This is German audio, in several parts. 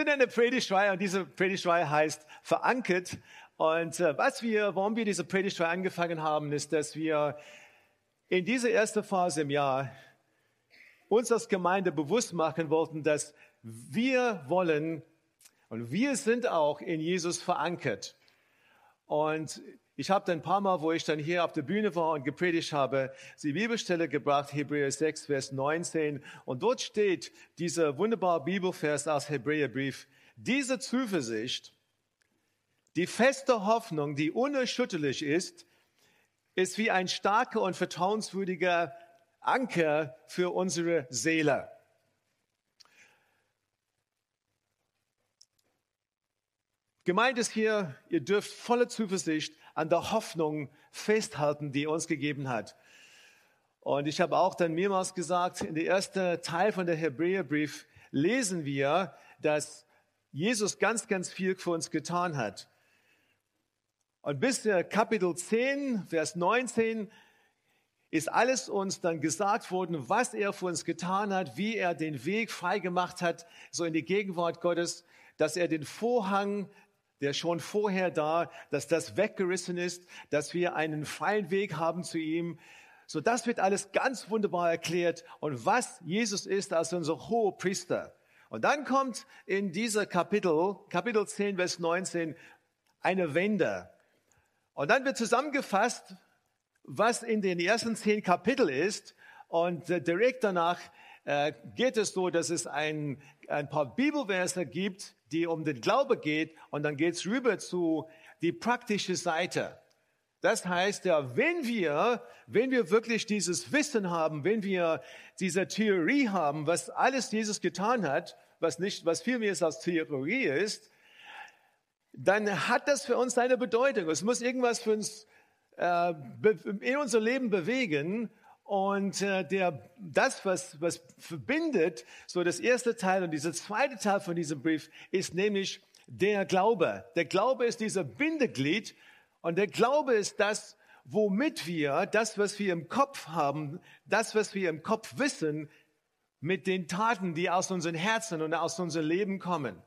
Sind in der Predigtreihe und diese Predigtreihe heißt Verankert. Und äh, was wir, warum wir diese Predigtreihe angefangen haben, ist, dass wir in dieser ersten Phase im Jahr uns als Gemeinde bewusst machen wollten, dass wir wollen und wir sind auch in Jesus verankert. Und ich habe dann ein paar Mal, wo ich dann hier auf der Bühne war und gepredigt habe, die Bibelstelle gebracht, Hebräer 6, Vers 19. Und dort steht dieser wunderbare Bibelvers aus Hebräerbrief. Diese Zuversicht, die feste Hoffnung, die unerschütterlich ist, ist wie ein starker und vertrauenswürdiger Anker für unsere Seele. Gemeint ist hier, ihr dürft voller Zuversicht an der Hoffnung festhalten, die er uns gegeben hat. Und ich habe auch dann mehrmals gesagt, in der ersten Teil von der Hebräerbrief lesen wir, dass Jesus ganz, ganz viel für uns getan hat. Und bis der Kapitel 10, Vers 19 ist alles uns dann gesagt worden, was er für uns getan hat, wie er den Weg frei gemacht hat, so in die Gegenwart Gottes, dass er den Vorhang der schon vorher da, dass das weggerissen ist, dass wir einen freien Weg haben zu ihm. So, das wird alles ganz wunderbar erklärt und was Jesus ist als unser hoher Priester. Und dann kommt in dieser Kapitel, Kapitel 10, Vers 19, eine Wende. Und dann wird zusammengefasst, was in den ersten zehn Kapitel ist. Und äh, direkt danach äh, geht es so, dass es ein, ein paar Bibelverse gibt, die um den Glaube geht und dann geht's rüber zu die praktische Seite. Das heißt ja, wenn wir, wenn wir wirklich dieses Wissen haben, wenn wir diese Theorie haben, was alles Jesus getan hat, was nicht, was viel mehr als Theorie ist, dann hat das für uns eine Bedeutung. Es muss irgendwas für uns äh, in unser Leben bewegen und äh, der, das, was, was verbindet, so das erste Teil und dieser zweite Teil von diesem Brief, ist nämlich der Glaube. Der Glaube ist dieser Bindeglied und der Glaube ist das, womit wir das, was wir im Kopf haben, das, was wir im Kopf wissen, mit den Taten, die aus unseren Herzen und aus unserem Leben kommen.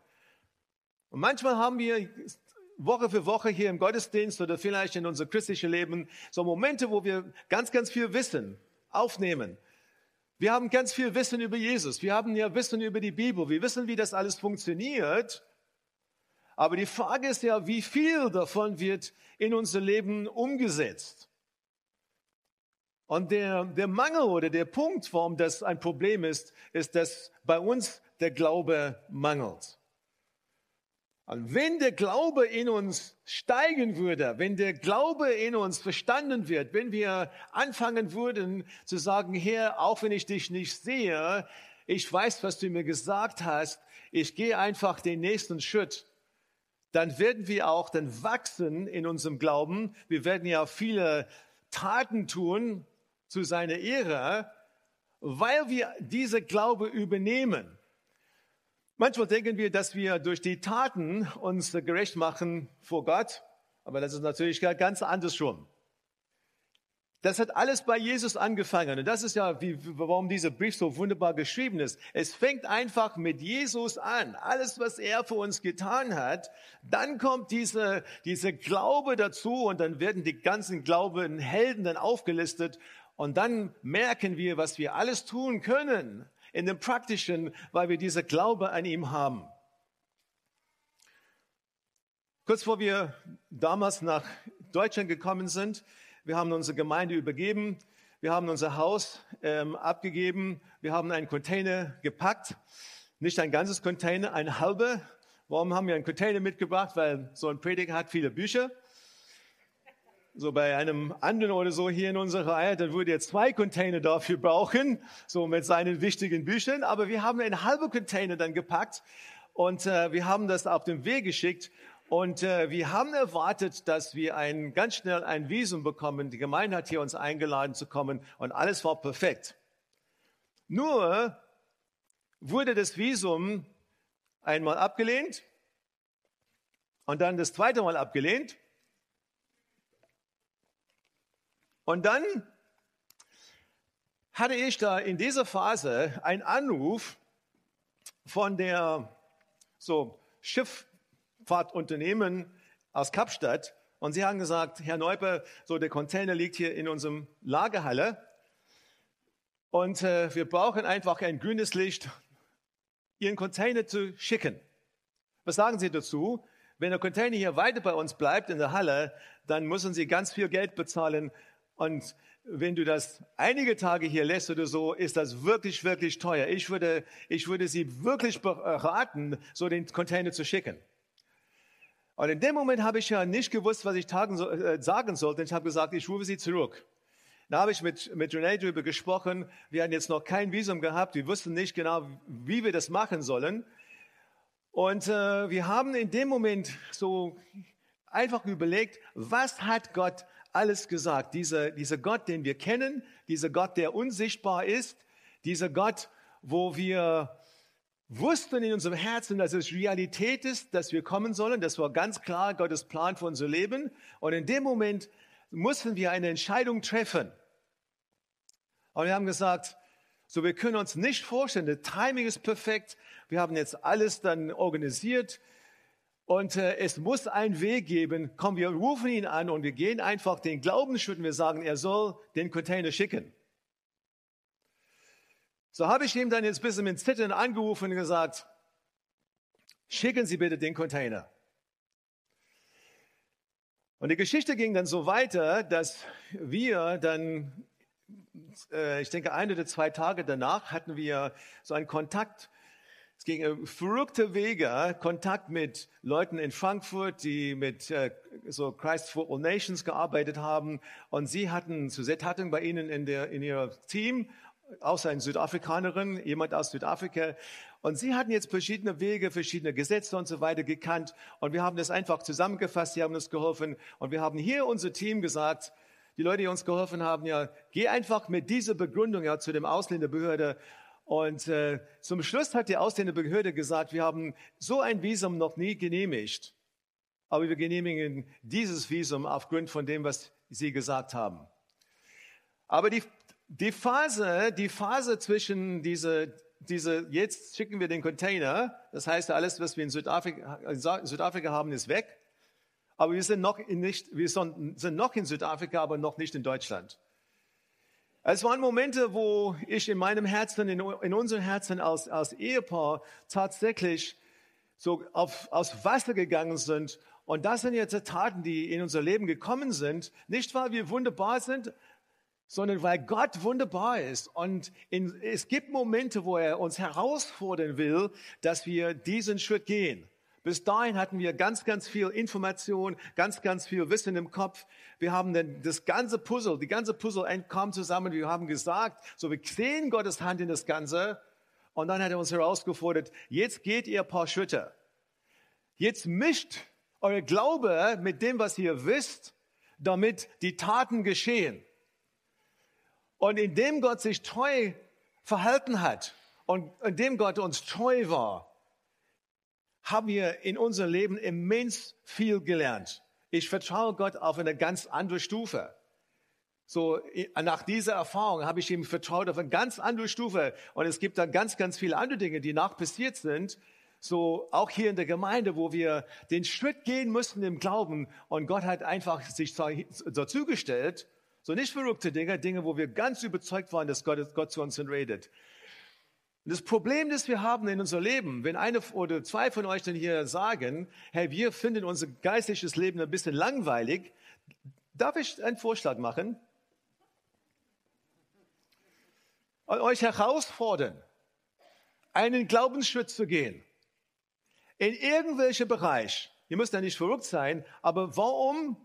Und manchmal haben wir Woche für Woche hier im Gottesdienst oder vielleicht in unser christlichen Leben so Momente, wo wir ganz, ganz viel wissen aufnehmen. Wir haben ganz viel Wissen über Jesus. Wir haben ja Wissen über die Bibel. Wir wissen, wie das alles funktioniert. Aber die Frage ist ja, wie viel davon wird in unser Leben umgesetzt? Und der, der Mangel oder der Punkt, warum das ein Problem ist, ist, dass bei uns der Glaube mangelt. Und wenn der Glaube in uns steigen würde, wenn der Glaube in uns verstanden wird, wenn wir anfangen würden zu sagen, Herr, auch wenn ich dich nicht sehe, ich weiß, was du mir gesagt hast, ich gehe einfach den nächsten Schritt, dann werden wir auch dann wachsen in unserem Glauben. Wir werden ja viele Taten tun zu seiner Ehre, weil wir diese Glaube übernehmen. Manchmal denken wir, dass wir durch die Taten uns gerecht machen vor Gott, aber das ist natürlich ganz anders schon. Das hat alles bei Jesus angefangen. Und das ist ja, wie, warum dieser Brief so wunderbar geschrieben ist. Es fängt einfach mit Jesus an. Alles, was er für uns getan hat. Dann kommt diese, diese Glaube dazu und dann werden die ganzen Glauben Helden dann aufgelistet. Und dann merken wir, was wir alles tun können in dem Praktischen, weil wir diese Glaube an ihm haben. Kurz vor wir damals nach Deutschland gekommen sind, wir haben unsere Gemeinde übergeben, wir haben unser Haus ähm, abgegeben, wir haben einen Container gepackt, nicht ein ganzes Container, ein halber. Warum haben wir einen Container mitgebracht? Weil so ein Prediger hat viele Bücher so bei einem anderen oder so hier in unserer Reihe, dann würde er zwei Container dafür brauchen, so mit seinen wichtigen Büchern. Aber wir haben einen halben Container dann gepackt und äh, wir haben das auf den Weg geschickt. Und äh, wir haben erwartet, dass wir ein, ganz schnell ein Visum bekommen. Die Gemeinde hat hier uns eingeladen zu kommen und alles war perfekt. Nur wurde das Visum einmal abgelehnt und dann das zweite Mal abgelehnt. Und dann hatte ich da in dieser Phase einen Anruf von der so Schifffahrtunternehmen aus Kapstadt und sie haben gesagt, Herr Neupe, so der Container liegt hier in unserem Lagerhalle und äh, wir brauchen einfach ein grünes Licht, Ihren Container zu schicken. Was sagen Sie dazu? Wenn der Container hier weiter bei uns bleibt in der Halle, dann müssen Sie ganz viel Geld bezahlen und wenn du das einige Tage hier lässt oder so, ist das wirklich, wirklich teuer. Ich würde, ich würde Sie wirklich beraten, so den Container zu schicken. Und in dem Moment habe ich ja nicht gewusst, was ich äh, sagen sollte. Ich habe gesagt, ich rufe Sie zurück. Da habe ich mit, mit Renee darüber gesprochen. Wir hatten jetzt noch kein Visum gehabt. Wir wussten nicht genau, wie wir das machen sollen. Und äh, wir haben in dem Moment so einfach überlegt, was hat Gott alles gesagt. Dieser, dieser Gott, den wir kennen, dieser Gott, der unsichtbar ist, dieser Gott, wo wir wussten in unserem Herzen, dass es Realität ist, dass wir kommen sollen. Das war ganz klar Gottes Plan für unser Leben. Und in dem Moment mussten wir eine Entscheidung treffen. Und wir haben gesagt, so wir können uns nicht vorstellen, das Timing ist perfekt. Wir haben jetzt alles dann organisiert. Und äh, es muss einen Weg geben. Komm, wir rufen ihn an und wir gehen einfach den Glaubensschritt und wir sagen, er soll den Container schicken. So habe ich ihm dann jetzt ein bisschen mit Zittern angerufen und gesagt, schicken Sie bitte den Container. Und die Geschichte ging dann so weiter, dass wir dann, äh, ich denke, ein oder zwei Tage danach hatten wir so einen Kontakt es ging verrückte Wege, Kontakt mit Leuten in Frankfurt, die mit äh, so Christ for All Nations gearbeitet haben. Und sie hatten, Suzette hatten bei ihnen in, der, in ihr Team, außer eine Südafrikanerin, jemand aus Südafrika. Und sie hatten jetzt verschiedene Wege, verschiedene Gesetze und so weiter gekannt. Und wir haben das einfach zusammengefasst, sie haben uns geholfen. Und wir haben hier unser Team gesagt, die Leute, die uns geholfen haben, ja, geh einfach mit dieser Begründung ja zu dem Ausländerbehörde und äh, zum Schluss hat die Ausländerbehörde gesagt, wir haben so ein Visum noch nie genehmigt, aber wir genehmigen dieses Visum aufgrund von dem, was Sie gesagt haben. Aber die, die Phase, die Phase zwischen diese, diese, jetzt schicken wir den Container, das heißt, alles, was wir in Südafrika, in Südafrika haben, ist weg. Aber wir sind noch in nicht, wir sind noch in Südafrika, aber noch nicht in Deutschland. Es waren Momente, wo ich in meinem Herzen, in, in unserem Herzen als, als Ehepaar tatsächlich so auf, aufs Wasser gegangen sind. Und das sind jetzt Taten, die in unser Leben gekommen sind. Nicht, weil wir wunderbar sind, sondern weil Gott wunderbar ist. Und in, es gibt Momente, wo er uns herausfordern will, dass wir diesen Schritt gehen. Bis dahin hatten wir ganz, ganz viel Information, ganz, ganz viel Wissen im Kopf. Wir haben dann das ganze Puzzle, die ganze Puzzle kam zusammen. Wir haben gesagt, so wir sehen Gottes Hand in das Ganze. Und dann hat er uns herausgefordert, jetzt geht ihr ein paar Schritte. Jetzt mischt euer Glaube mit dem, was ihr wisst, damit die Taten geschehen. Und indem Gott sich treu verhalten hat und indem Gott uns treu war, haben wir in unserem Leben immens viel gelernt. Ich vertraue Gott auf eine ganz andere Stufe. So, nach dieser Erfahrung habe ich ihm vertraut auf eine ganz andere Stufe. Und es gibt dann ganz, ganz viele andere Dinge, die nach passiert sind. So, auch hier in der Gemeinde, wo wir den Schritt gehen mussten im Glauben. Und Gott hat einfach sich dazugestellt. So nicht verrückte Dinge, Dinge, wo wir ganz überzeugt waren, dass Gott, Gott zu uns redet. Und das Problem, das wir haben in unserem Leben, wenn eine oder zwei von euch dann hier sagen, hey, wir finden unser geistliches Leben ein bisschen langweilig, darf ich einen Vorschlag machen? Und euch herausfordern, einen Glaubensschritt zu gehen. In irgendwelchen Bereich. Ihr müsst ja nicht verrückt sein, aber warum,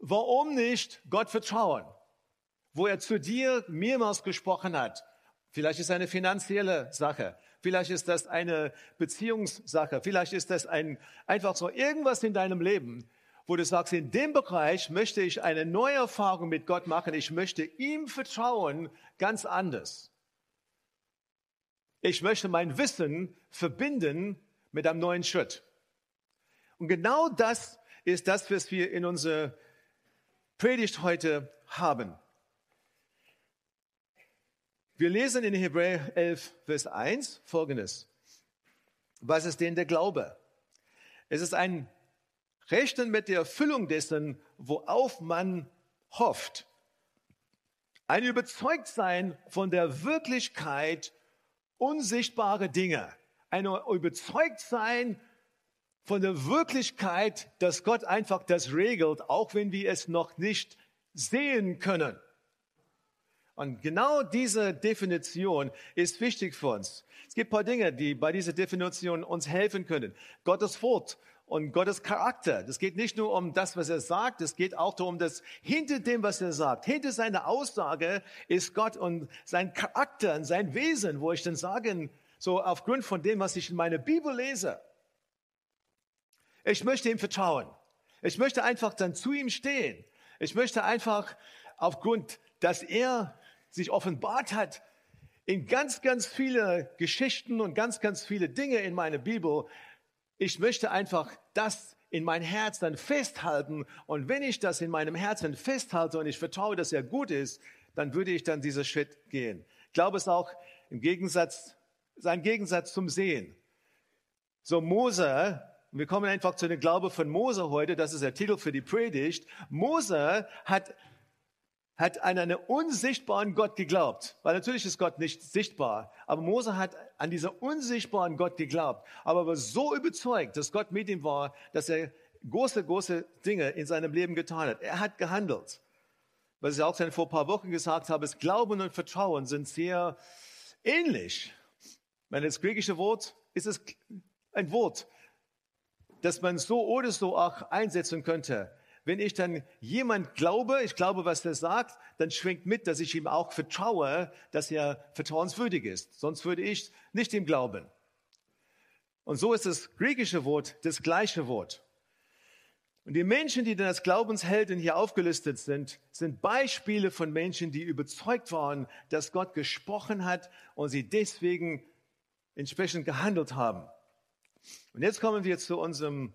warum nicht Gott vertrauen? Wo er zu dir mehrmals gesprochen hat Vielleicht ist es eine finanzielle Sache. Vielleicht ist das eine Beziehungssache. Vielleicht ist das ein, einfach so irgendwas in deinem Leben, wo du sagst, in dem Bereich möchte ich eine neue Erfahrung mit Gott machen. Ich möchte ihm vertrauen ganz anders. Ich möchte mein Wissen verbinden mit einem neuen Schritt. Und genau das ist das, was wir in unserer Predigt heute haben. Wir lesen in Hebräer 11, Vers 1 folgendes. Was ist denn der Glaube? Es ist ein Rechnen mit der Erfüllung dessen, worauf man hofft. Ein Überzeugtsein von der Wirklichkeit unsichtbarer Dinge. Ein Überzeugtsein von der Wirklichkeit, dass Gott einfach das regelt, auch wenn wir es noch nicht sehen können. Und genau diese Definition ist wichtig für uns. Es gibt ein paar Dinge, die bei dieser Definition uns helfen können. Gottes Wort und Gottes Charakter. Das geht nicht nur um das, was er sagt, es geht auch darum, dass hinter dem, was er sagt, hinter seiner Aussage ist Gott und sein Charakter und sein Wesen, wo ich dann sagen, so aufgrund von dem, was ich in meiner Bibel lese. Ich möchte ihm vertrauen. Ich möchte einfach dann zu ihm stehen. Ich möchte einfach aufgrund, dass er sich offenbart hat in ganz, ganz viele Geschichten und ganz, ganz viele Dinge in meiner Bibel. Ich möchte einfach das in mein Herz dann festhalten. Und wenn ich das in meinem Herzen festhalte und ich vertraue, dass er gut ist, dann würde ich dann diesen Schritt gehen. Ich glaube es auch im Gegensatz, sein Gegensatz zum Sehen. So Mose, wir kommen einfach zu dem Glaube von Mose heute, das ist der Titel für die Predigt. Mose hat hat an einen unsichtbaren Gott geglaubt, weil natürlich ist Gott nicht sichtbar, aber Mose hat an diesen unsichtbaren Gott geglaubt, aber war so überzeugt, dass Gott mit ihm war, dass er große, große Dinge in seinem Leben getan hat. Er hat gehandelt. Was ich auch schon vor ein paar Wochen gesagt habe, ist Glauben und Vertrauen sind sehr ähnlich. Wenn das griechische Wort ist es ein Wort, das man so oder so auch einsetzen könnte. Wenn ich dann jemand glaube, ich glaube, was er sagt, dann schwingt mit, dass ich ihm auch vertraue, dass er vertrauenswürdig ist. Sonst würde ich nicht ihm glauben. Und so ist das griechische Wort das gleiche Wort. Und die Menschen, die dann als Glaubenshelden hier aufgelistet sind, sind Beispiele von Menschen, die überzeugt waren, dass Gott gesprochen hat und sie deswegen entsprechend gehandelt haben. Und jetzt kommen wir zu unserem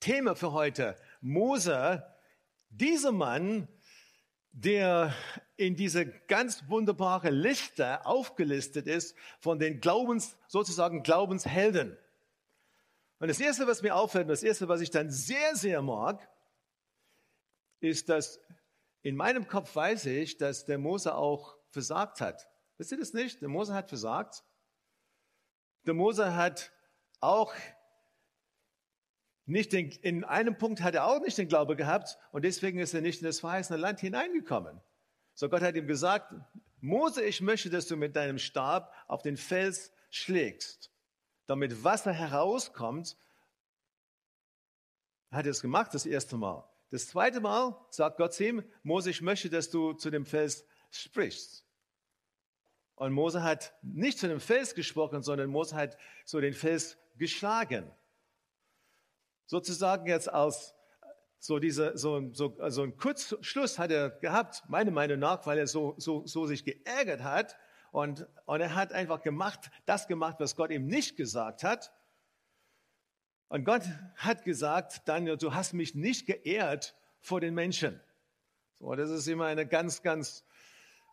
Thema für heute. Mose, dieser Mann, der in diese ganz wunderbare Liste aufgelistet ist von den Glaubens, sozusagen Glaubenshelden. Und das erste, was mir auffällt, das erste, was ich dann sehr, sehr mag, ist, dass in meinem Kopf weiß ich, dass der Mose auch versagt hat. Wisst ihr das nicht? Der Mose hat versagt. Der Mose hat auch nicht den, in einem Punkt hat er auch nicht den Glaube gehabt und deswegen ist er nicht in das verheißene Land hineingekommen. So Gott hat ihm gesagt, Mose, ich möchte, dass du mit deinem Stab auf den Fels schlägst, damit Wasser herauskommt. Hat er es gemacht, das erste Mal. Das zweite Mal sagt Gott zu ihm, Mose, ich möchte, dass du zu dem Fels sprichst. Und Mose hat nicht zu dem Fels gesprochen, sondern Mose hat so den Fels geschlagen sozusagen jetzt als so diese, so, so, also ein Kurzschluss hat er gehabt, meiner Meinung nach, weil er so, so, so sich geärgert hat und, und er hat einfach gemacht, das gemacht, was Gott ihm nicht gesagt hat. Und Gott hat gesagt, Daniel, du hast mich nicht geehrt vor den Menschen. So, das ist immer eine ganz, ganz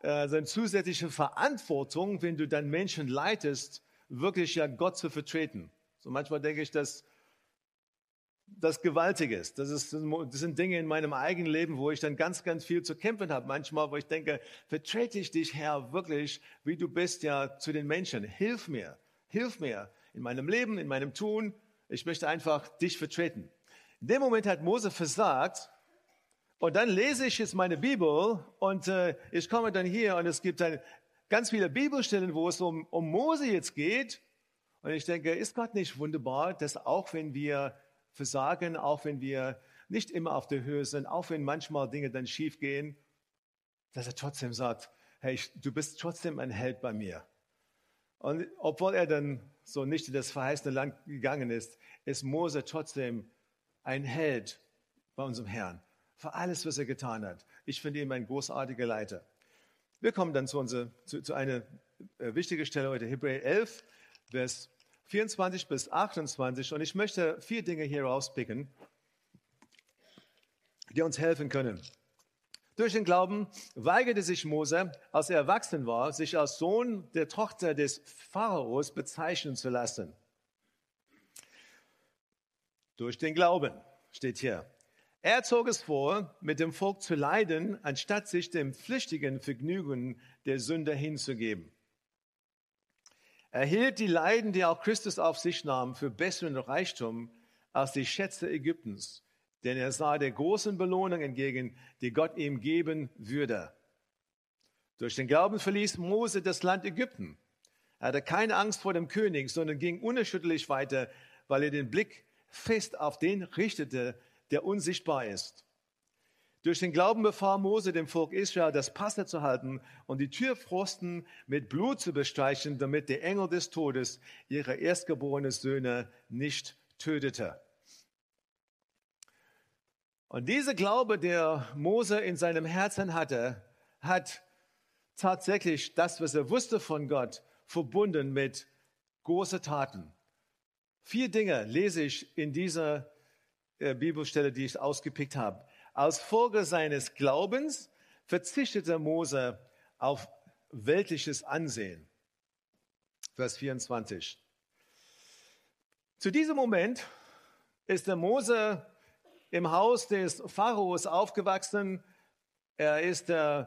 äh, eine zusätzliche Verantwortung, wenn du dann Menschen leitest, wirklich ja Gott zu vertreten. So manchmal denke ich, dass das Gewaltiges. Das, ist, das sind Dinge in meinem eigenen Leben, wo ich dann ganz, ganz viel zu kämpfen habe. Manchmal, wo ich denke, vertrete ich dich, Herr, wirklich, wie du bist ja zu den Menschen. Hilf mir, hilf mir in meinem Leben, in meinem Tun. Ich möchte einfach dich vertreten. In dem Moment hat Mose versagt. Und dann lese ich jetzt meine Bibel und äh, ich komme dann hier und es gibt dann ganz viele Bibelstellen, wo es um, um Mose jetzt geht. Und ich denke, ist Gott nicht wunderbar, dass auch wenn wir versagen, auch wenn wir nicht immer auf der Höhe sind, auch wenn manchmal Dinge dann schief gehen, dass er trotzdem sagt, hey, du bist trotzdem ein Held bei mir. Und obwohl er dann so nicht in das verheißene Land gegangen ist, ist Mose trotzdem ein Held bei unserem Herrn. Für alles, was er getan hat. Ich finde ihn ein großartiger Leiter. Wir kommen dann zu, unser, zu, zu einer äh, wichtigen Stelle heute, Hebräer 11, Vers 24 bis 28. Und ich möchte vier Dinge hier rauspicken, die uns helfen können. Durch den Glauben weigerte sich Mose, als er erwachsen war, sich als Sohn der Tochter des Pharaos bezeichnen zu lassen. Durch den Glauben steht hier. Er zog es vor, mit dem Volk zu leiden, anstatt sich dem flüchtigen Vergnügen der Sünder hinzugeben. Er hielt die Leiden, die auch Christus auf sich nahm, für besseren Reichtum als die Schätze Ägyptens denn er sah der großen Belohnung entgegen, die Gott ihm geben würde. Durch den Glauben verließ Mose das Land Ägypten. Er hatte keine Angst vor dem König, sondern ging unerschütterlich weiter, weil er den Blick fest auf den richtete, der unsichtbar ist. Durch den Glauben befahl Mose dem Volk Israel, das Passer zu halten und die Türpfosten mit Blut zu bestreichen, damit der Engel des Todes ihre erstgeborenen Söhne nicht tötete. Und dieser Glaube, der Mose in seinem Herzen hatte, hat tatsächlich das, was er wusste von Gott, verbunden mit großen Taten. Vier Dinge lese ich in dieser äh, Bibelstelle, die ich ausgepickt habe. Als Folge seines Glaubens verzichtete Mose auf weltliches Ansehen. Vers 24. Zu diesem Moment ist der Mose im Haus des Pharaos aufgewachsen. Er ist äh,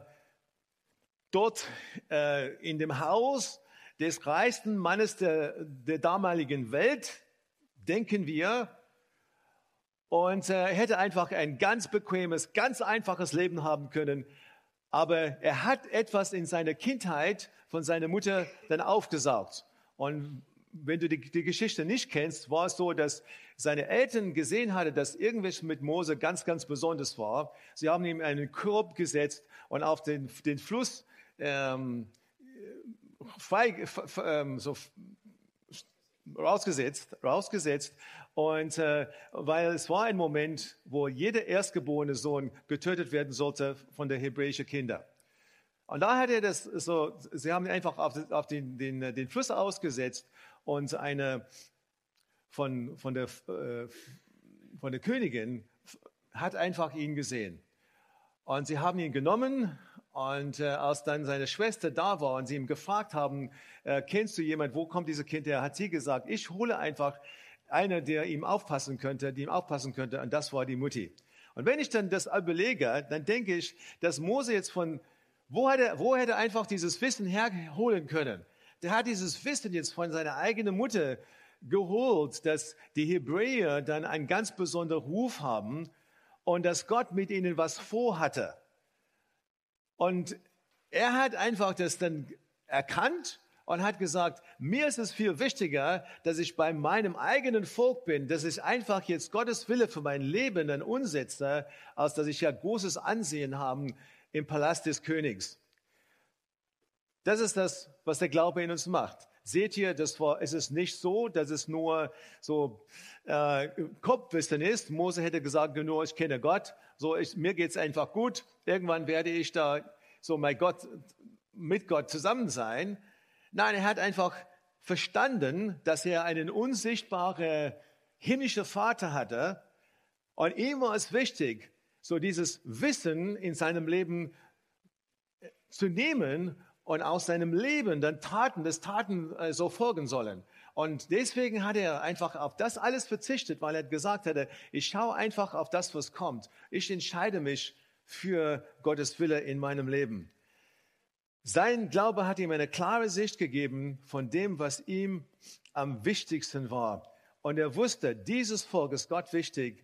dort äh, in dem Haus des reichsten Mannes der, der damaligen Welt, denken wir. Und äh, er hätte einfach ein ganz bequemes, ganz einfaches Leben haben können. Aber er hat etwas in seiner Kindheit von seiner Mutter dann aufgesaugt. Und wenn du die, die, Geschichte nicht kennst, war es so, dass seine Eltern gesehen hatten, dass irgendwas mit Mose ganz, ganz besonders war. Sie haben ihm einen Korb gesetzt und auf den, den Fluss ähm, frei, ähm, so rausgesetzt, rausgesetzt. Und äh, weil es war ein Moment, wo jeder erstgeborene Sohn getötet werden sollte von der hebräischen Kinder. Und da hat er das so, sie haben ihn einfach auf, auf den, den, den Fluss ausgesetzt und eine von, von, der, äh, von der Königin hat einfach ihn gesehen. Und sie haben ihn genommen und äh, als dann seine Schwester da war und sie ihm gefragt haben, äh, kennst du jemand, wo kommt dieses Kind her, hat sie gesagt, ich hole einfach einer, der ihm aufpassen könnte, die ihm aufpassen könnte und das war die Mutti. Und wenn ich dann das überlege, dann denke ich, dass Mose jetzt von, wo hätte, wo hätte einfach dieses Wissen herholen können? der hat dieses Wissen jetzt von seiner eigenen Mutter geholt, dass die Hebräer dann einen ganz besonderen Ruf haben und dass Gott mit ihnen was vorhatte. Und er hat einfach das dann erkannt und hat gesagt, mir ist es viel wichtiger, dass ich bei meinem eigenen Volk bin, dass ich einfach jetzt Gottes Wille für mein Leben dann umsetze, als dass ich ja großes Ansehen haben im Palast des Königs. Das ist das, was der Glaube in uns macht. Seht ihr, das war, es ist nicht so, dass es nur so äh, Kopfwissen ist. Mose hätte gesagt, nur ich kenne Gott, so ich, mir geht's einfach gut. Irgendwann werde ich da so mein Gott mit Gott zusammen sein. Nein, er hat einfach verstanden, dass er einen unsichtbaren himmlischen Vater hatte und ihm war es wichtig, so dieses Wissen in seinem Leben zu nehmen und aus seinem Leben dann Taten, das Taten äh, so folgen sollen. Und deswegen hat er einfach auf das alles verzichtet, weil er gesagt hatte, ich schaue einfach auf das, was kommt. Ich entscheide mich für Gottes Wille in meinem Leben. Sein Glaube hat ihm eine klare Sicht gegeben von dem, was ihm am wichtigsten war. Und er wusste, dieses Volk ist Gott wichtig.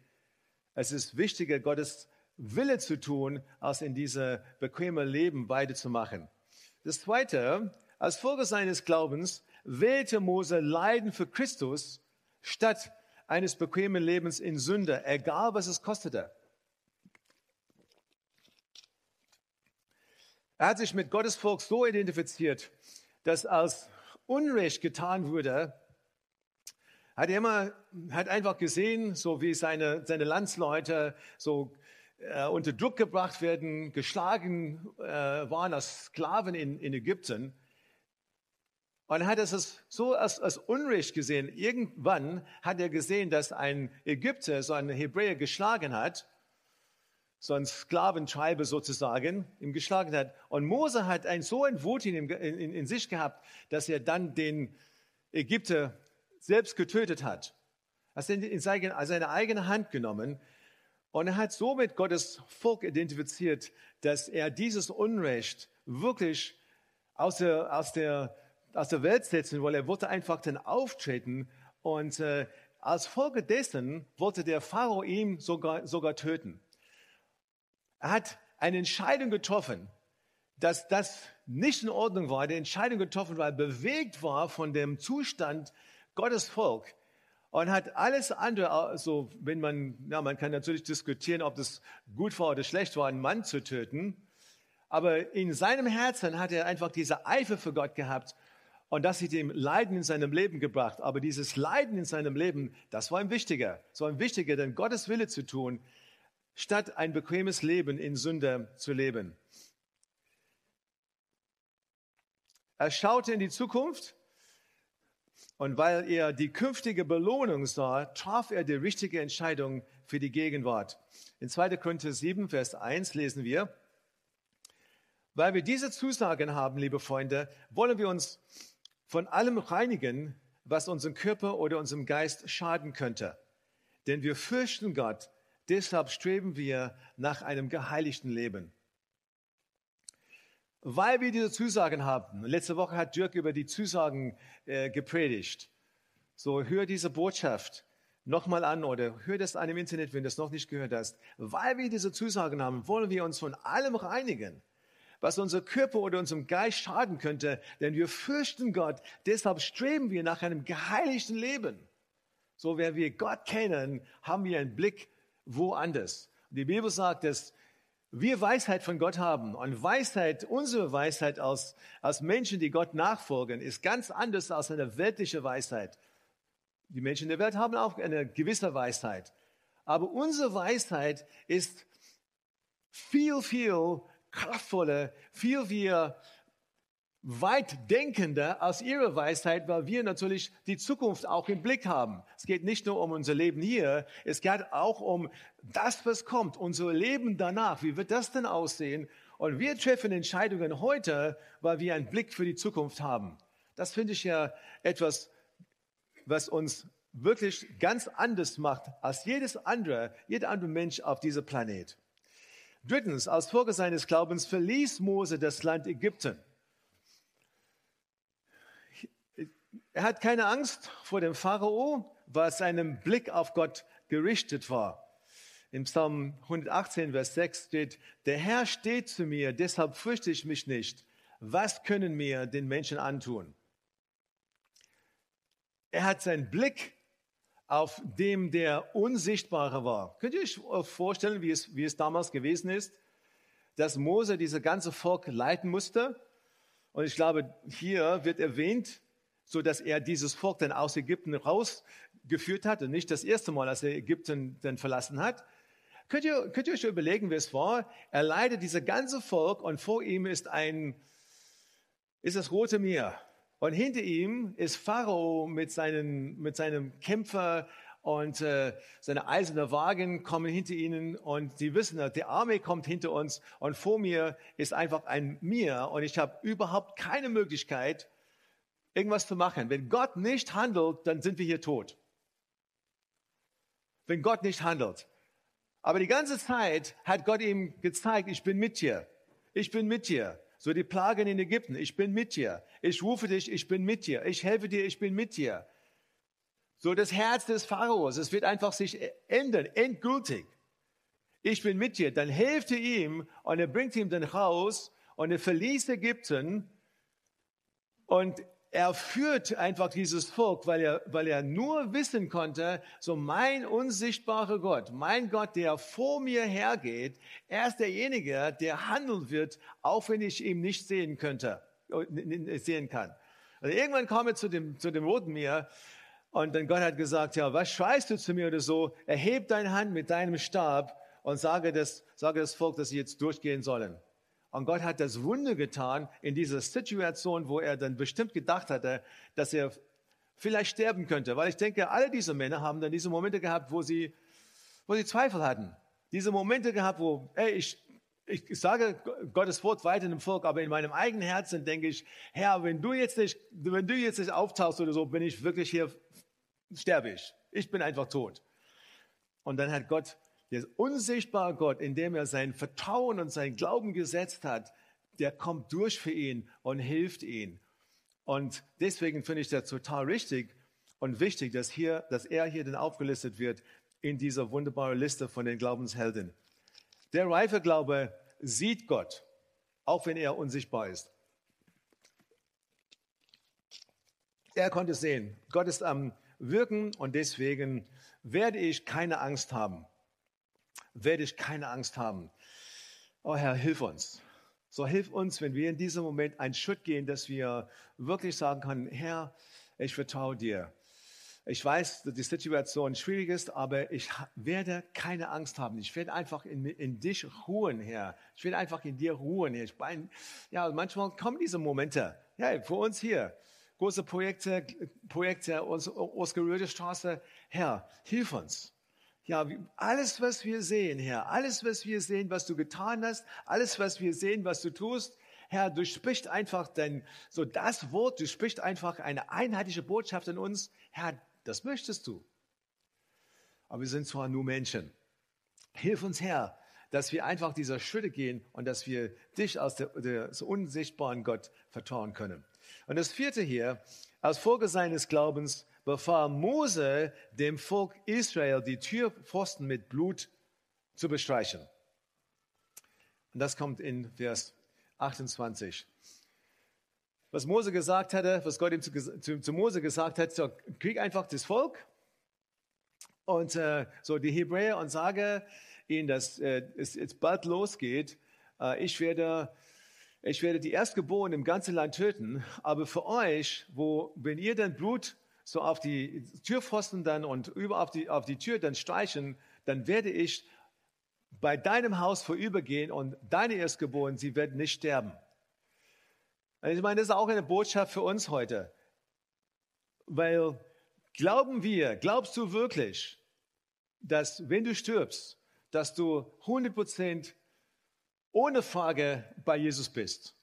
Es ist wichtiger, Gottes Wille zu tun, als in dieser bequemen Leben weiterzumachen. Das Zweite, als Folge seines Glaubens wählte Mose Leiden für Christus statt eines bequemen Lebens in Sünde, egal was es kostete. Er hat sich mit Gottes Volk so identifiziert, dass als Unrecht getan wurde, hat er immer, hat einfach gesehen, so wie seine, seine Landsleute so äh, unter Druck gebracht werden, geschlagen äh, waren als Sklaven in, in Ägypten. Und hat es so als, als Unrecht gesehen. Irgendwann hat er gesehen, dass ein Ägypter so einen Hebräer geschlagen hat, so ein Sklavenschreiber sozusagen, ihm geschlagen hat. Und Mose hat ein, so ein Wut in, in, in sich gehabt, dass er dann den Ägypter selbst getötet hat. Er hat in seine, seine eigene Hand genommen und er hat somit Gottes Volk identifiziert, dass er dieses Unrecht wirklich aus der, aus der aus der Welt setzen, weil er wollte einfach dann auftreten und äh, als Folge dessen wollte der Pharao ihn sogar, sogar töten. Er hat eine Entscheidung getroffen, dass das nicht in Ordnung war. Die Entscheidung getroffen, weil er bewegt war von dem Zustand Gottes Volk und hat alles andere, also wenn man, ja, man kann natürlich diskutieren, ob das gut war oder schlecht war, einen Mann zu töten. Aber in seinem Herzen hat er einfach diese Eifer für Gott gehabt und das hat ihm Leiden in seinem Leben gebracht. Aber dieses Leiden in seinem Leben, das war ihm wichtiger. Es war ihm wichtiger, denn Gottes Wille zu tun, statt ein bequemes Leben in Sünde zu leben. Er schaute in die Zukunft und weil er die künftige Belohnung sah, traf er die richtige Entscheidung für die Gegenwart. In 2. Korinther 7, Vers 1 lesen wir, weil wir diese Zusagen haben, liebe Freunde, wollen wir uns von allem reinigen, was unserem Körper oder unserem Geist schaden könnte. Denn wir fürchten Gott, deshalb streben wir nach einem geheiligten Leben. Weil wir diese Zusagen haben, letzte Woche hat Dirk über die Zusagen äh, gepredigt. So hör diese Botschaft nochmal an oder hör das an im Internet, wenn du das noch nicht gehört hast. Weil wir diese Zusagen haben, wollen wir uns von allem reinigen was unser Körper oder unserem Geist schaden könnte, denn wir fürchten Gott. Deshalb streben wir nach einem geheiligten Leben. So, wenn wir Gott kennen, haben wir einen Blick woanders. Die Bibel sagt, dass wir Weisheit von Gott haben. Und Weisheit, unsere Weisheit als, als Menschen, die Gott nachfolgen, ist ganz anders als eine weltliche Weisheit. Die Menschen der Welt haben auch eine gewisse Weisheit. Aber unsere Weisheit ist viel, viel kraftvoller, viel, viel weit denkender als ihre Weisheit, weil wir natürlich die Zukunft auch im Blick haben. Es geht nicht nur um unser Leben hier, es geht auch um das, was kommt, unser Leben danach. Wie wird das denn aussehen? Und wir treffen Entscheidungen heute, weil wir einen Blick für die Zukunft haben. Das finde ich ja etwas, was uns wirklich ganz anders macht als jedes andere, jeder andere Mensch auf diesem Planet. Drittens, als Folge seines Glaubens verließ Mose das Land Ägypten. Er hat keine Angst vor dem Pharao, weil seinem Blick auf Gott gerichtet war. Im Psalm 118, Vers 6 steht, der Herr steht zu mir, deshalb fürchte ich mich nicht. Was können mir den Menschen antun? Er hat seinen Blick auf dem der Unsichtbare war. Könnt ihr euch vorstellen, wie es, wie es damals gewesen ist, dass Mose diese ganze Volk leiten musste? Und ich glaube, hier wird erwähnt, so dass er dieses Volk dann aus Ägypten rausgeführt hat und nicht das erste Mal, als er Ägypten dann verlassen hat. Könnt ihr, könnt ihr euch überlegen, wie es war? Er leitet diese ganze Volk und vor ihm ist ein, ist das Rote Meer. Und hinter ihm ist Pharao mit, seinen, mit seinem Kämpfer und äh, seine eiserne Wagen kommen hinter ihnen und sie wissen, die Armee kommt hinter uns und vor mir ist einfach ein Meer und ich habe überhaupt keine Möglichkeit, irgendwas zu machen. Wenn Gott nicht handelt, dann sind wir hier tot. Wenn Gott nicht handelt. Aber die ganze Zeit hat Gott ihm gezeigt, ich bin mit dir. Ich bin mit dir. So die Plagen in Ägypten, ich bin mit dir. Ich rufe dich, ich bin mit dir. Ich helfe dir, ich bin mit dir. So das Herz des Pharaos, es wird einfach sich ändern, endgültig. Ich bin mit dir. Dann hilft er ihm und er bringt ihm dann raus und er verließ Ägypten und er führt einfach dieses Volk, weil er, weil er nur wissen konnte, so mein unsichtbarer Gott, mein Gott, der vor mir hergeht, er ist derjenige, der handeln wird, auch wenn ich ihn nicht sehen könnte, äh, sehen kann. Und irgendwann kam er zu dem, zu dem Roten Meer und dann Gott hat gesagt, ja, was schreist du zu mir oder so? Erheb deine Hand mit deinem Stab und sage das, sage das Volk, dass sie jetzt durchgehen sollen. Und Gott hat das Wunder getan in dieser Situation, wo er dann bestimmt gedacht hatte, dass er vielleicht sterben könnte. Weil ich denke, alle diese Männer haben dann diese Momente gehabt, wo sie, wo sie Zweifel hatten. Diese Momente gehabt, wo, ey, ich, ich sage Gottes Wort weiter dem Volk, aber in meinem eigenen Herzen denke ich, Herr, wenn du jetzt nicht, wenn du jetzt nicht auftauchst oder so, bin ich wirklich hier, sterbe ich. Ich bin einfach tot. Und dann hat Gott, der unsichtbare Gott, indem er sein Vertrauen und sein Glauben gesetzt hat, der kommt durch für ihn und hilft ihn. Und deswegen finde ich das total richtig und wichtig, dass, hier, dass er hier dann aufgelistet wird in dieser wunderbaren Liste von den Glaubenshelden. Der reife Glaube sieht Gott, auch wenn er unsichtbar ist. Er konnte sehen, Gott ist am Wirken und deswegen werde ich keine Angst haben. Werde ich keine Angst haben. Oh Herr, hilf uns. So hilf uns, wenn wir in diesem Moment einen Schritt gehen, dass wir wirklich sagen können, Herr, ich vertraue dir. Ich weiß, dass die Situation schwierig ist, aber ich werde keine Angst haben. Ich werde einfach in, in dich ruhen, Herr. Ich werde einfach in dir ruhen, Herr. Ich bin, ja, manchmal kommen diese Momente. Ja, für uns hier. Große Projekte, Projekte, Oscar Straße. Herr, hilf uns. Ja, alles, was wir sehen, Herr, alles, was wir sehen, was du getan hast, alles, was wir sehen, was du tust, Herr, du sprichst einfach dein, so das Wort, du sprichst einfach eine einheitliche Botschaft in uns. Herr, das möchtest du. Aber wir sind zwar nur Menschen. Hilf uns, Herr, dass wir einfach dieser Schritte gehen und dass wir dich als der, so unsichtbaren Gott vertrauen können. Und das vierte hier, als Folge seines Glaubens befahl Mose dem Volk Israel, die Türpfosten mit Blut zu bestreichen. Und das kommt in Vers 28 was Mose gesagt hatte, was Gott ihm zu, zu, zu Mose gesagt hat, so, krieg einfach das Volk und äh, so die Hebräer und sage ihnen, dass äh, es jetzt bald losgeht. Äh, ich werde ich werde die Erstgeborenen im ganzen Land töten, aber für euch, wo, wenn ihr dann Blut so auf die Türpfosten dann und über auf die, auf die Tür dann streichen, dann werde ich bei deinem Haus vorübergehen und deine Erstgeborenen, sie werden nicht sterben. Also ich meine, das ist auch eine Botschaft für uns heute. Weil glauben wir, glaubst du wirklich, dass wenn du stirbst, dass du 100% ohne Frage bei Jesus bist?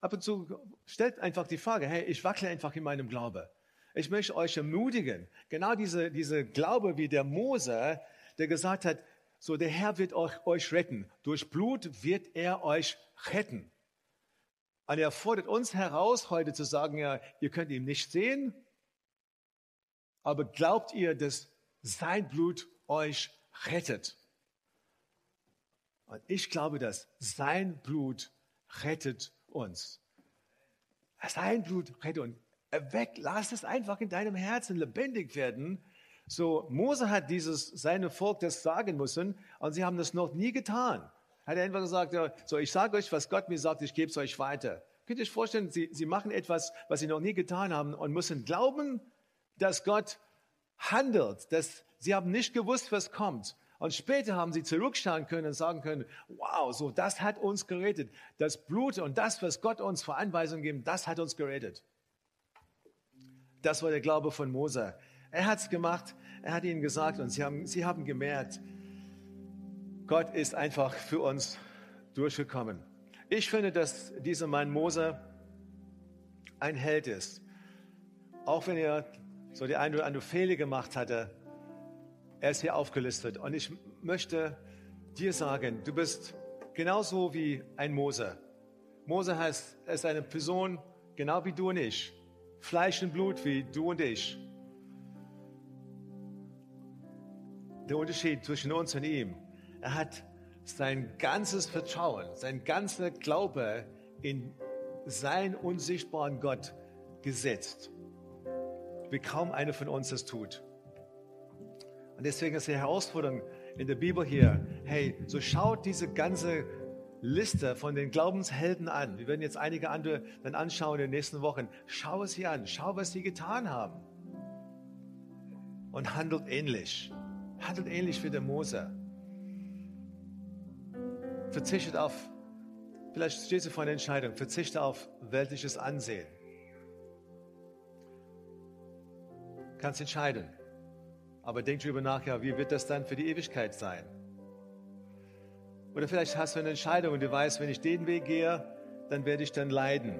Ab und zu stellt einfach die Frage, hey, ich wackle einfach in meinem Glaube. Ich möchte euch ermutigen, genau diese, diese Glaube wie der Mose, der gesagt hat, so der Herr wird euch, euch retten. Durch Blut wird er euch retten. Und er fordert uns heraus, heute zu sagen, ja, ihr könnt ihn nicht sehen, aber glaubt ihr, dass sein Blut euch rettet? Und ich glaube, dass sein Blut rettet uns. Sein Blut rettet uns. Weg, lass es einfach in deinem Herzen lebendig werden. So, Mose hat dieses, seine Volk das sagen müssen und sie haben das noch nie getan. Hat er einfach gesagt, so ich sage euch, was Gott mir sagt, ich gebe es euch weiter. Könnt ihr euch vorstellen, sie, sie machen etwas, was sie noch nie getan haben und müssen glauben, dass Gott handelt, dass sie haben nicht gewusst, was kommt. Und später haben sie zurückschauen können und sagen können, wow, so das hat uns gerettet. Das Blut und das, was Gott uns für Anweisungen gibt, das hat uns gerettet. Das war der Glaube von Mose. Er hat es gemacht, er hat ihnen gesagt und sie haben, sie haben gemerkt, Gott ist einfach für uns durchgekommen. Ich finde, dass dieser Mann Mose ein Held ist. Auch wenn er so die eine oder andere Fehler gemacht hatte, er ist hier aufgelistet. Und ich möchte dir sagen, du bist genauso wie ein Mose. Mose heißt, er ist eine Person, genau wie du und ich. Fleisch und Blut wie du und ich. Der Unterschied zwischen uns und ihm, er hat sein ganzes Vertrauen, sein ganzer Glaube in seinen unsichtbaren Gott gesetzt. Wie kaum einer von uns das tut. Und deswegen ist die Herausforderung in der Bibel hier, hey, so schaut diese ganze Liste von den Glaubenshelden an. Wir werden jetzt einige andere dann anschauen in den nächsten Wochen. Schau es sie an, schau, was sie getan haben. Und handelt ähnlich. Handelt ähnlich wie der Mose. Verzichtet auf, vielleicht stehst du vor einer Entscheidung, verzichte auf weltliches Ansehen. Kannst entscheiden. Aber denk darüber nach, ja, wie wird das dann für die Ewigkeit sein? Oder vielleicht hast du eine Entscheidung und du weißt, wenn ich den Weg gehe, dann werde ich dann leiden.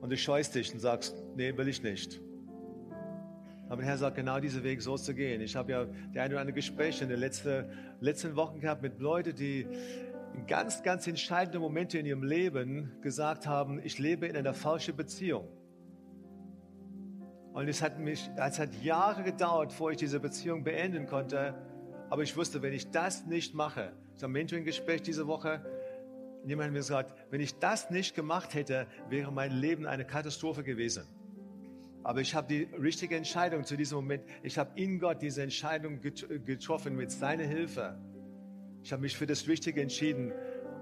Und du scheust dich und sagst, nee, will ich nicht. Aber der Herr sagt, genau diesen Weg so zu gehen. Ich habe ja die ein oder andere Gespräche in den letzten, letzten Wochen gehabt mit Leuten, die in ganz, ganz entscheidenden Momente in ihrem Leben gesagt haben, ich lebe in einer falschen Beziehung. Und es hat mich, es hat Jahre gedauert, bevor ich diese Beziehung beenden konnte. Aber ich wusste, wenn ich das nicht mache, habe ein Mentoring-Gespräch diese Woche, jemand hat mir gesagt, wenn ich das nicht gemacht hätte, wäre mein Leben eine Katastrophe gewesen. Aber ich habe die richtige Entscheidung zu diesem Moment, ich habe in Gott diese Entscheidung getroffen mit seiner Hilfe. Ich habe mich für das Richtige entschieden.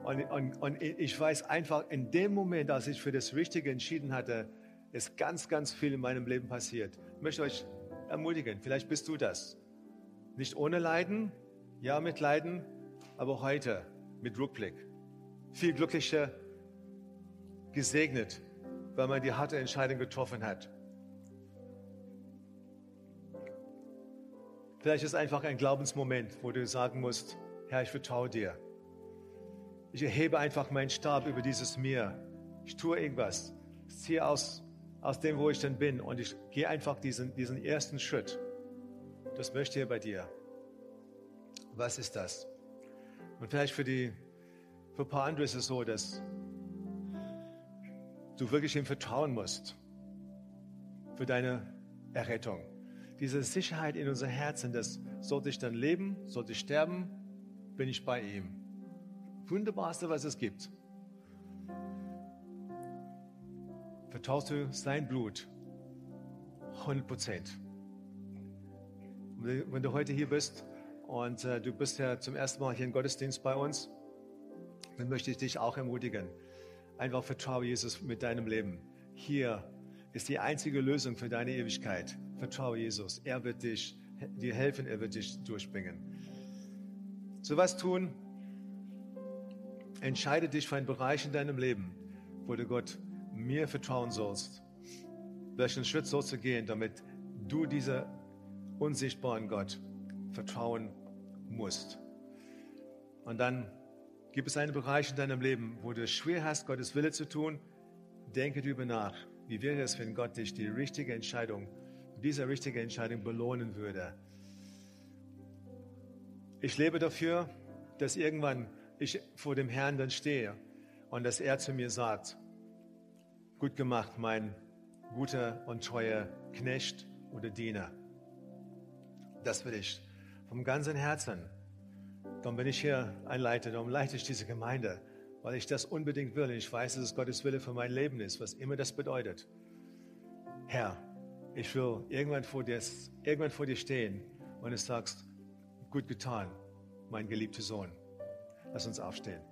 Und, und, und ich weiß einfach, in dem Moment, als ich für das Richtige entschieden hatte, ist ganz, ganz viel in meinem Leben passiert. Ich möchte euch ermutigen, vielleicht bist du das. Nicht ohne Leiden, ja mit Leiden, aber heute mit Rückblick. Viel glücklicher, gesegnet, weil man die harte Entscheidung getroffen hat. Vielleicht ist einfach ein Glaubensmoment, wo du sagen musst, Herr, ich vertraue dir. Ich erhebe einfach meinen Stab über dieses Meer. Ich tue irgendwas. Ich ziehe aus, aus dem, wo ich dann bin und ich gehe einfach diesen, diesen ersten Schritt. Das möchte er bei dir. Was ist das? Und vielleicht für, die, für ein paar andere ist es so, dass du wirklich ihm vertrauen musst für deine Errettung. Diese Sicherheit in unser Herzen, dass sollte ich dann leben, sollte ich sterben, bin ich bei ihm. Wunderbarste, was es gibt. Vertraust du sein Blut 100 Prozent. Wenn du heute hier bist und äh, du bist ja zum ersten Mal hier im Gottesdienst bei uns, dann möchte ich dich auch ermutigen. Einfach vertraue Jesus mit deinem Leben. Hier ist die einzige Lösung für deine Ewigkeit. Vertraue Jesus. Er wird dich, dir helfen, er wird dich durchbringen. So was tun, entscheide dich für einen Bereich in deinem Leben, wo du Gott mir vertrauen sollst. Welchen Schritt sollst du gehen, damit du dieser unsichtbaren Gott vertrauen musst. Und dann gibt es einen Bereich in deinem Leben, wo du es schwer hast, Gottes Wille zu tun. Denke darüber nach. Wie wäre es, wenn Gott dich die richtige Entscheidung, diese richtige Entscheidung belohnen würde? Ich lebe dafür, dass irgendwann ich vor dem Herrn dann stehe und dass er zu mir sagt, gut gemacht, mein guter und treuer Knecht oder Diener. Das will ich vom ganzen Herzen. Darum bin ich hier ein Leiter, darum leite ich diese Gemeinde, weil ich das unbedingt will. Ich weiß, dass es Gottes Wille für mein Leben ist, was immer das bedeutet. Herr, ich will irgendwann vor dir, irgendwann vor dir stehen und du sagst, gut getan, mein geliebter Sohn. Lass uns aufstehen.